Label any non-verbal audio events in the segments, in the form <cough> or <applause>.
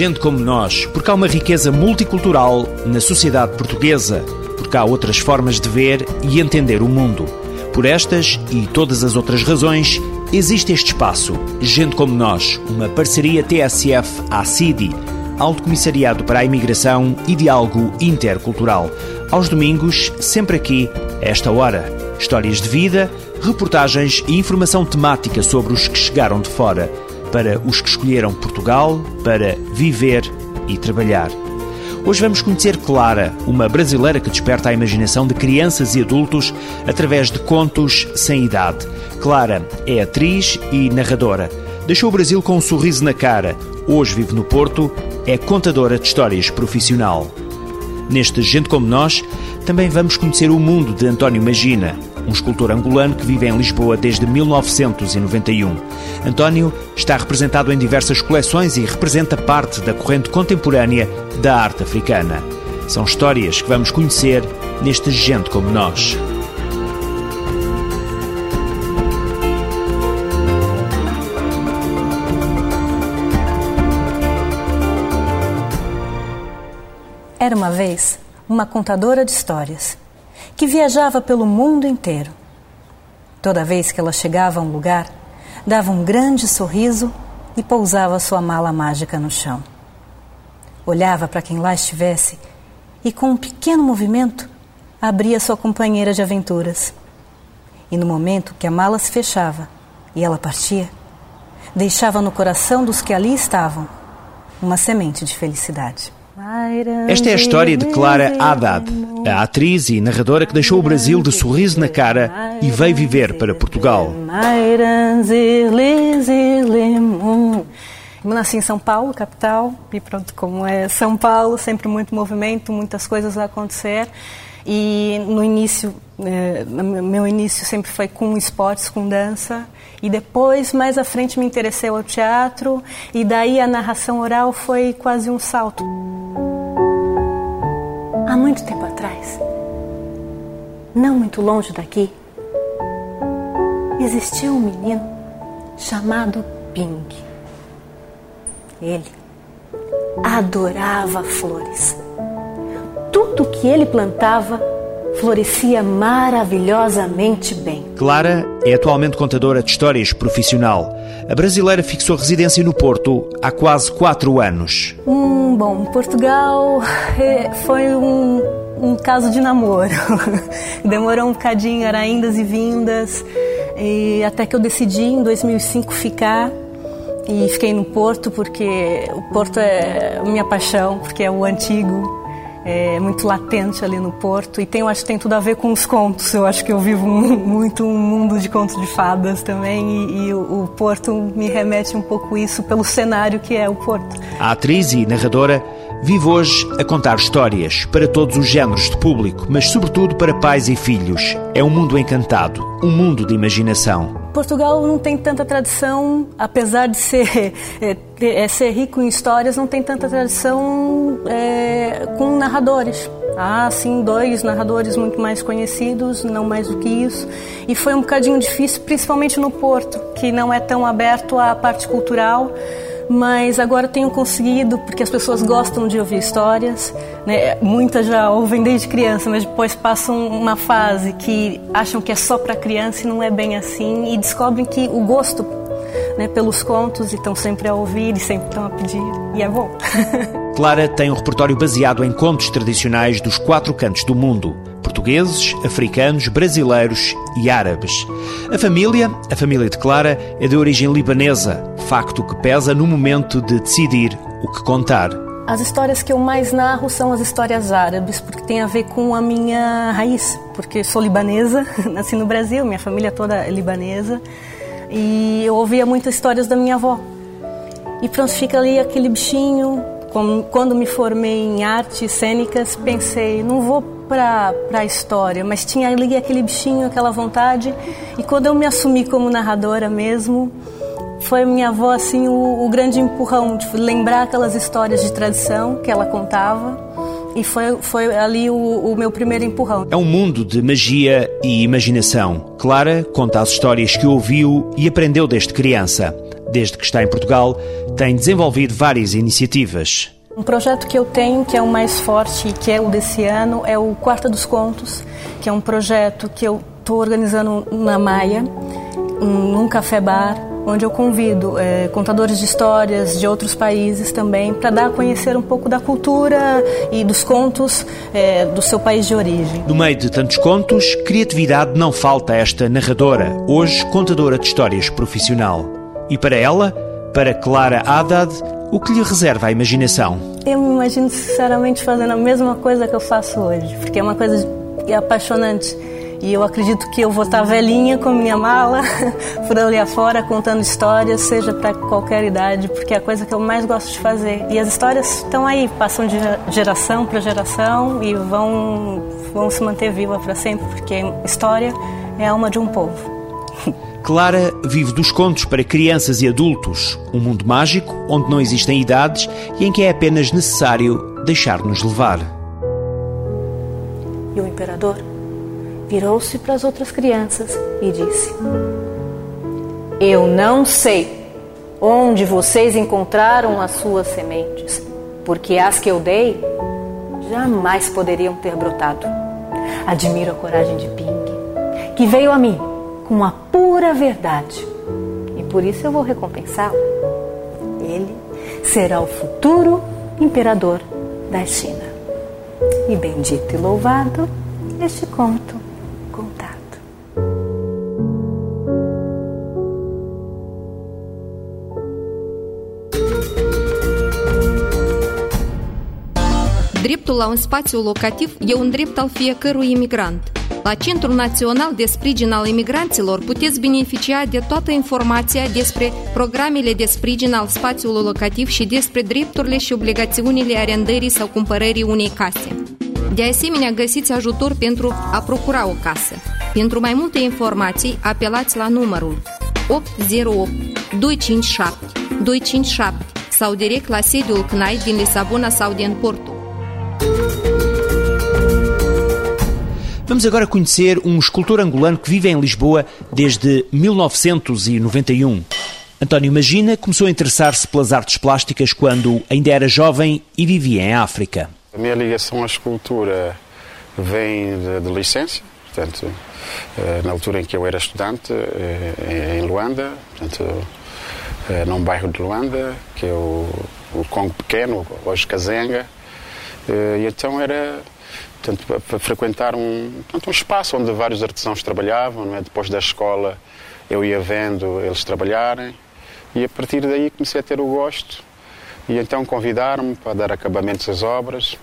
gente como nós, porque há uma riqueza multicultural na sociedade portuguesa, porque há outras formas de ver e entender o mundo. Por estas e todas as outras razões, existe este espaço, Gente como Nós, uma parceria TSF-ACIDI, Alto Comissariado para a Imigração e Diálogo Intercultural. Aos domingos, sempre aqui, a esta hora. Histórias de vida, reportagens e informação temática sobre os que chegaram de fora, para os que escolheram Portugal para viver e trabalhar. Hoje vamos conhecer Clara, uma brasileira que desperta a imaginação de crianças e adultos através de contos sem idade. Clara é atriz e narradora. Deixou o Brasil com um sorriso na cara. Hoje vive no Porto, é contadora de histórias profissional. Neste Gente Como Nós, também vamos conhecer o mundo de António Magina, um escultor angolano que vive em Lisboa desde 1991. António está representado em diversas coleções e representa parte da corrente contemporânea da arte africana. São histórias que vamos conhecer neste Gente Como Nós. Era uma vez uma contadora de histórias que viajava pelo mundo inteiro. Toda vez que ela chegava a um lugar, dava um grande sorriso e pousava sua mala mágica no chão. Olhava para quem lá estivesse e, com um pequeno movimento, abria sua companheira de aventuras. E no momento que a mala se fechava e ela partia, deixava no coração dos que ali estavam uma semente de felicidade. Esta é a história de Clara Haddad, a atriz e narradora que deixou o Brasil de sorriso na cara e veio viver para Portugal. Eu nasci em São Paulo, capital, e pronto, como é São Paulo, sempre muito movimento, muitas coisas a acontecer. E no início, é, meu início sempre foi com esportes, com dança. E depois, mais à frente, me interessei ao teatro. E daí a narração oral foi quase um salto. Há muito tempo atrás, não muito longe daqui, existia um menino chamado Ping. Ele adorava flores tudo que ele plantava florescia maravilhosamente bem. Clara é atualmente contadora de histórias profissional. A brasileira fixou residência no Porto há quase quatro anos. Hum, bom, Portugal é, foi um, um caso de namoro. <laughs> Demorou um bocadinho, era indas e vindas, e até que eu decidi em 2005 ficar e fiquei no Porto porque o Porto é minha paixão, porque é o antigo é muito latente ali no Porto e tem, eu acho que tem tudo a ver com os contos. Eu acho que eu vivo muito um mundo de contos de fadas também e, e o, o, Porto me remete um pouco isso pelo cenário que é o Porto. A atriz e narradora vive hoje a contar histórias para todos os géneros de público, mas sobretudo para pais e filhos. É um mundo encantado, um mundo de imaginação. Portugal não tem tanta tradição, apesar de ser, <laughs> é, é, ser rico em histórias, não tem tanta tradição é, com narradores. Há, sim, dois narradores muito mais conhecidos, não mais do que isso. E foi um bocadinho difícil, principalmente no Porto, que não é tão aberto à parte cultural mas agora tenho conseguido, porque as pessoas gostam de ouvir histórias, né? muitas já ouvem desde criança, mas depois passam uma fase que acham que é só para criança e não é bem assim, e descobrem que o gosto né, pelos contos e estão sempre a ouvir e sempre estão a pedir, e é bom. <laughs> Clara tem um repertório baseado em contos tradicionais dos quatro cantos do mundo portugueses, africanos, brasileiros e árabes. A família, a família de Clara, é de origem libanesa, facto que pesa no momento de decidir o que contar. As histórias que eu mais narro são as histórias árabes, porque tem a ver com a minha raiz, porque sou libanesa, <laughs> nasci no Brasil, minha família toda é libanesa, e eu ouvia muitas histórias da minha avó. E pronto, fica ali aquele bichinho. Quando me formei em artes cênicas, pensei, não vou para a história, mas tinha ali aquele bichinho, aquela vontade. E quando eu me assumi como narradora mesmo, foi minha avó assim o, o grande empurrão de lembrar aquelas histórias de tradição que ela contava. E foi, foi ali o, o, meu primeiro empurrão. É um mundo de magia e imaginação. Clara conta as histórias que ouviu e aprendeu desde criança. desde que está em Portugal, tem desenvolvido várias iniciativas. Um projeto que eu tenho, que é o mais forte que é o desse ano, é o Quarta dos Contos, que é um projeto que eu estou organizando na Maia, num café-bar, onde eu convido é, contadores de histórias de outros países também para dar a conhecer um pouco da cultura e dos contos é, do seu país de origem. No meio de tantos contos, criatividade não falta a esta narradora, hoje contadora de histórias profissional. E para ela, para Clara Haddad, o que lhe reserva a imaginação? Eu me imagino sinceramente fazendo a mesma coisa que eu faço hoje, porque é uma coisa apaixonante e eu acredito que eu vou estar velhinha com minha mala, <laughs> por ali afora, contando histórias, seja para qualquer idade, porque é a coisa que eu mais gosto de fazer. E as histórias estão aí, passam de geração para geração e vão, vão se manter viva para sempre, porque história é a alma de um povo. Clara vive dos contos para crianças e adultos, um mundo mágico onde não existem idades e em que é apenas necessário deixar-nos levar. E o imperador virou-se para as outras crianças e disse: Eu não sei onde vocês encontraram as suas sementes, porque as que eu dei jamais poderiam ter brotado. Admiro a coragem de Ping, que veio a mim com a pura verdade, e por isso eu vou recompensá-lo. Ele será o futuro imperador da China. E bendito e louvado este conto Dreptul la un spațiu locativ e un drept al fiecărui imigrant. La Centrul Național de Sprijin al Imigranților puteți beneficia de toată informația despre programele de sprijin al spațiului locativ și despre drepturile și obligațiunile arendării sau cumpărării unei case. De asemenea, găsiți ajutor pentru a procura o casă. Pentru mai multe informații, apelați la numărul 808 257 257 sau direct la sediul CNAI din Lisabona sau din Porto. Vamos agora conhecer um escultor angolano que vive em Lisboa desde 1991. António Magina começou a interessar-se pelas artes plásticas quando ainda era jovem e vivia em África. A minha ligação à escultura vem de, de licença, portanto, eh, na altura em que eu era estudante eh, em Luanda, portanto, eh, num bairro de Luanda, que é o, o Congo Pequeno, hoje Kazenga, e então era portanto, para frequentar um, portanto, um espaço onde vários artesãos trabalhavam, não é? depois da escola eu ia vendo eles trabalharem e a partir daí comecei a ter o gosto e então convidaram-me para dar acabamentos às obras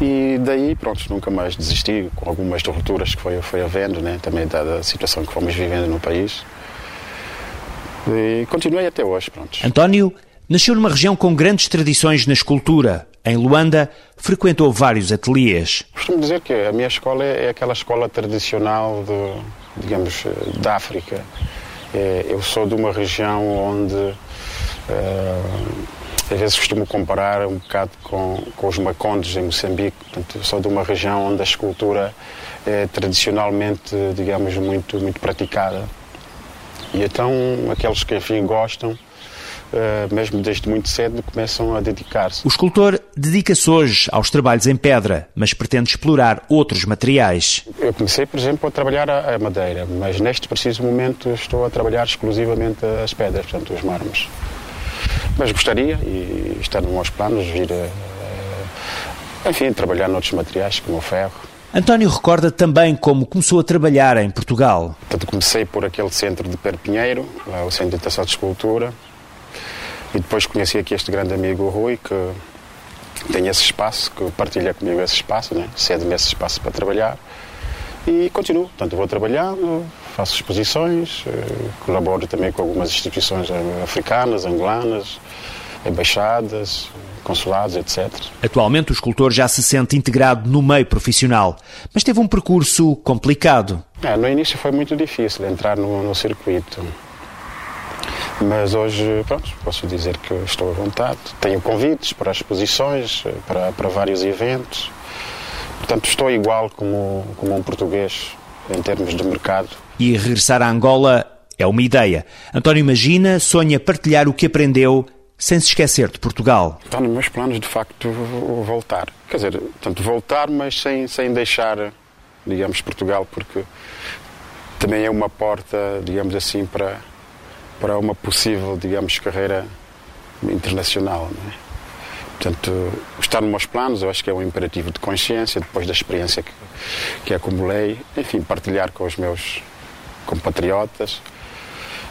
e daí, pronto, nunca mais desisti com algumas rupturas que foi, foi havendo, né? também dada a situação que fomos vivendo no país. E continuei até hoje, pronto. António nasceu numa região com grandes tradições na escultura. Em Luanda, frequentou vários ateliês. Costumo dizer que a minha escola é aquela escola tradicional, de, digamos, da África. É, eu sou de uma região onde, uh, às vezes costumo comparar um bocado com, com os macondes em Moçambique. Portanto, sou de uma região onde a escultura é tradicionalmente, digamos, muito, muito praticada. E então, aqueles que, enfim, gostam, eh, mesmo desde muito cedo, começam a dedicar-se. O escultor dedica-se hoje aos trabalhos em pedra, mas pretende explorar outros materiais. Eu comecei, por exemplo, a trabalhar a madeira, mas neste preciso momento estou a trabalhar exclusivamente as pedras, portanto, os mármores. Mas gostaria, e está nos meus planos, vir a, enfim, trabalhar noutros materiais, como o ferro. António recorda também como começou a trabalhar em Portugal. Portanto, comecei por aquele centro de Perpinheiro, lá o Centro de Educação de Escultura, e depois conheci aqui este grande amigo Rui, que tem esse espaço, que partilha comigo esse espaço, né? cede-me esse espaço para trabalhar. E continuo. Portanto, vou trabalhando, faço exposições, eh, colaboro também com algumas instituições africanas, angolanas, embaixadas, consulados, etc. Atualmente o escultor já se sente integrado no meio profissional, mas teve um percurso complicado. É, no início foi muito difícil entrar no, no circuito. Mas hoje, pronto, posso dizer que estou à vontade. Tenho convites para exposições, para, para vários eventos. Portanto, estou igual como, como um português em termos de mercado. E regressar a Angola É uma ideia. António imagina, sonha partilhar o que aprendeu sem se esquecer de Portugal. Está nos meus planos, de facto, voltar. Quer dizer, tanto voltar, mas sem, sem deixar, digamos, Portugal, porque também é uma porta, digamos assim, para, para uma possível, digamos, carreira internacional. É? Portanto, estar nos meus planos, eu acho que é um imperativo de consciência, depois da experiência que, que acumulei, enfim, partilhar com os meus compatriotas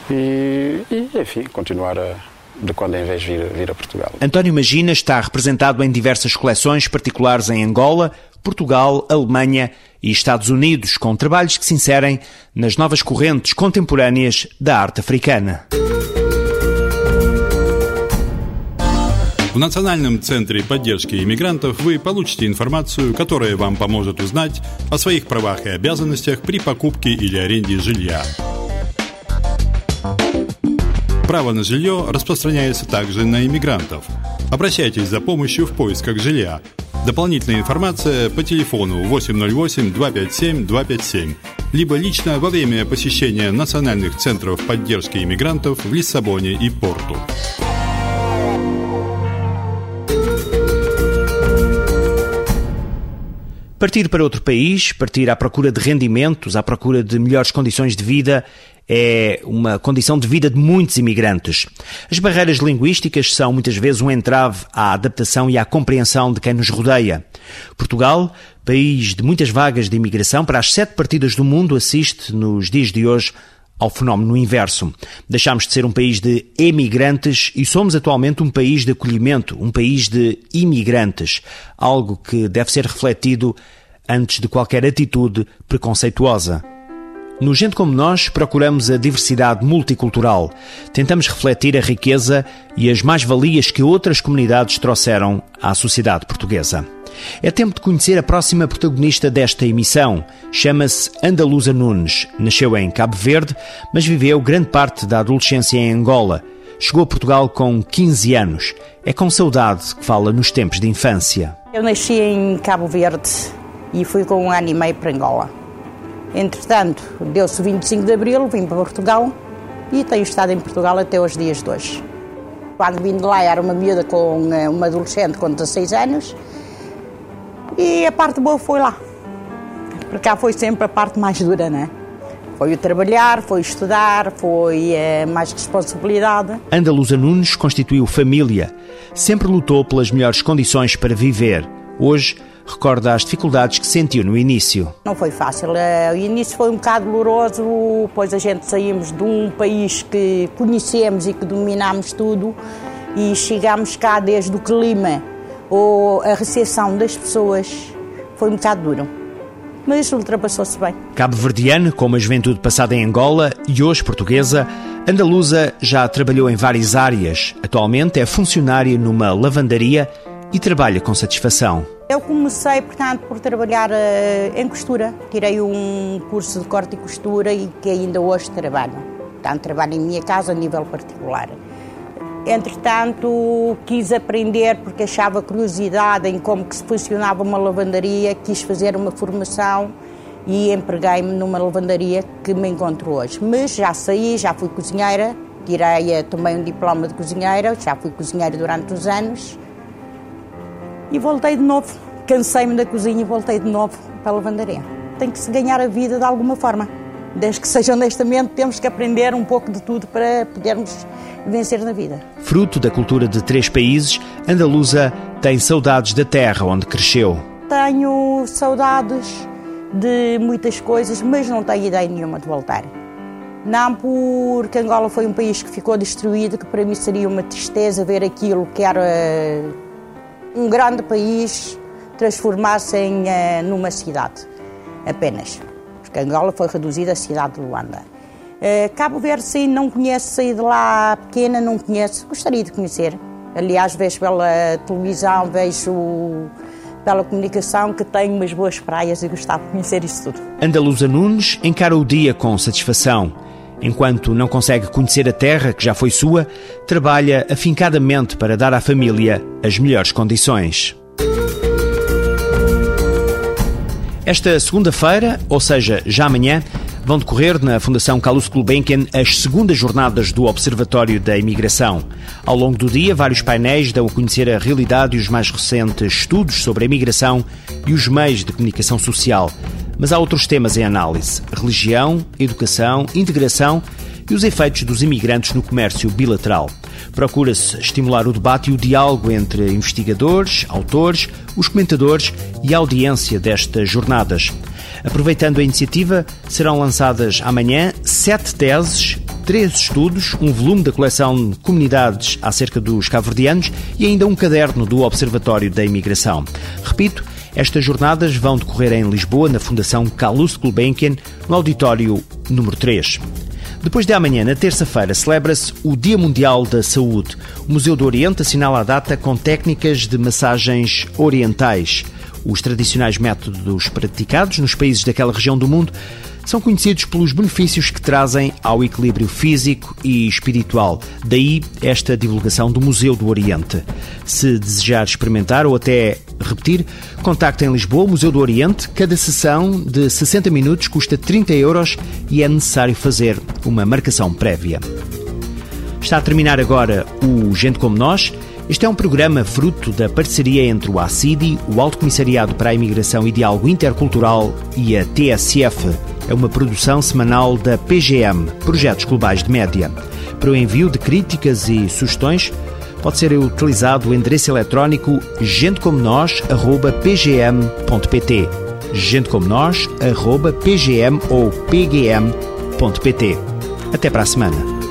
e, e enfim, continuar a, de quando em vez vir, vir a Portugal. António Magina está representado em diversas coleções particulares em Angola, Portugal, Alemanha e Estados Unidos, com trabalhos que se inserem nas novas correntes contemporâneas da arte africana. В Национальном центре поддержки иммигрантов вы получите информацию, которая вам поможет узнать о своих правах и обязанностях при покупке или аренде жилья. Право на жилье распространяется также на иммигрантов. Обращайтесь за помощью в поисках жилья. Дополнительная информация по телефону 808-257-257, либо лично во время посещения национальных центров поддержки иммигрантов в Лиссабоне и Порту. Partir para outro país, partir à procura de rendimentos, à procura de melhores condições de vida, é uma condição de vida de muitos imigrantes. As barreiras linguísticas são muitas vezes um entrave à adaptação e à compreensão de quem nos rodeia. Portugal, país de muitas vagas de imigração para as sete partidas do mundo, assiste nos dias de hoje ao fenómeno inverso. Deixámos de ser um país de emigrantes e somos atualmente um país de acolhimento, um país de imigrantes, algo que deve ser refletido antes de qualquer atitude preconceituosa. No Gente Como Nós, procuramos a diversidade multicultural. Tentamos refletir a riqueza e as mais-valias que outras comunidades trouxeram à sociedade portuguesa. É tempo de conhecer a próxima protagonista desta emissão. Chama-se Andaluza Nunes. Nasceu em Cabo Verde, mas viveu grande parte da adolescência em Angola. Chegou a Portugal com 15 anos. É com saudade que fala nos tempos de infância. Eu nasci em Cabo Verde e fui com um ano e meio para Angola. Entretanto, deu-se o 25 de Abril, vim para Portugal e tenho estado em Portugal até os dias de hoje. Quando vim de lá era uma miúda com eh, uma adolescente com 16 anos e a parte boa foi lá. Para cá foi sempre a parte mais dura, né? Foi o trabalhar, foi estudar, foi é, mais responsabilidade. Andaluza Nunes constituiu família. Sempre lutou pelas melhores condições para viver. Hoje, recorda as dificuldades que sentiu no início. Não foi fácil. Eh, o início foi um bocado doloroso, pois a gente saímos de um país que conhecemos e que dominámos tudo e chegámos cá desde o clima ou a recepção das pessoas foi um bocado duro. Mas ultrapassou-se bem. Cabo-verdiana, com uma juventude passada em Angola e hoje portuguesa, Andaluza já trabalhou em várias áreas. Atualmente é funcionária numa lavandaria e trabalha com satisfação. Eu comecei, portanto, por trabalhar uh, em costura. Tirei um curso de corte e costura e que ainda hoje trabalho. Portanto, trabalho em minha casa a nível particular. Entretanto, quis aprender porque achava curiosidade em como que se funcionava uma lavandaria, quis fazer uma formação e empreguei-me numa lavandaria que me encontro hoje. Mas já saí, já fui cozinheira, tirei eh, também um diploma de cozinheira, já fui cozinheira durante os anos e voltei de novo. Cansei-me da cozinha e voltei de novo para a lavandaria. Tem que se ganhar a vida de alguma forma. Desde que seja honestamente, temos que aprender um pouco de tudo para podermos vencer na vida. Fruto da cultura de três países, Andaluza tem saudades da terra onde cresceu. Tenho saudades de muitas coisas, mas não tenho ideia nenhuma de voltar. Não porque Angola foi um país que ficou destruído, que para mim seria uma tristeza ver aquilo que era um grande país transformar-se em, eh, numa cidade, apenas. Porque Angola foi reduzida à cidade de Luanda. Eh, Cabo Verde, sim, não conheço, saí de lá pequena, não conheço, gostaria de conhecer. Aliás, vejo pela televisão, vejo pela comunicação que tem umas boas praias e gostava de conhecer isso tudo. Andaluza Nunes encara o dia com satisfação. Enquanto não consegue conhecer a terra que já foi sua, trabalha afincadamente para dar à família as melhores condições. Esta segunda-feira, ou seja, já amanhã, Vão decorrer na Fundação Carlos Gulbenkian as segundas jornadas do Observatório da Imigração. Ao longo do dia, vários painéis dão a conhecer a realidade e os mais recentes estudos sobre a imigração e os meios de comunicação social. Mas há outros temas em análise: religião, educação, integração e os efeitos dos imigrantes no comércio bilateral. Procura-se estimular o debate e o diálogo entre investigadores, autores, os comentadores e a audiência destas jornadas. Aproveitando a iniciativa, serão lançadas amanhã sete teses, três estudos, um volume da coleção Comunidades acerca dos cabo-verdianos e ainda um caderno do Observatório da Imigração. Repito, estas jornadas vão decorrer em Lisboa, na Fundação Calouste Gulbenkian, no auditório número 3. Depois de amanhã, na terça-feira, celebra-se o Dia Mundial da Saúde. O Museu do Oriente assinala a data com técnicas de massagens orientais. Os tradicionais métodos praticados nos países daquela região do mundo são conhecidos pelos benefícios que trazem ao equilíbrio físico e espiritual. Daí esta divulgação do Museu do Oriente. Se desejar experimentar ou até repetir, contacte em Lisboa Museu do Oriente. Cada sessão de 60 minutos custa 30 euros e é necessário fazer uma marcação prévia. Está a terminar agora o Gente Como Nós. Este é um programa fruto da parceria entre o ACIDI, o Alto Comissariado para a Imigração e Diálogo Intercultural, e a TSF é uma produção semanal da PGM, Projetos Globais de Média. Para o envio de críticas e sugestões, pode ser utilizado o endereço eletrónico gentecomonos.pgm.pt gentecomonos.pgm ou pgm.pt Até para a semana.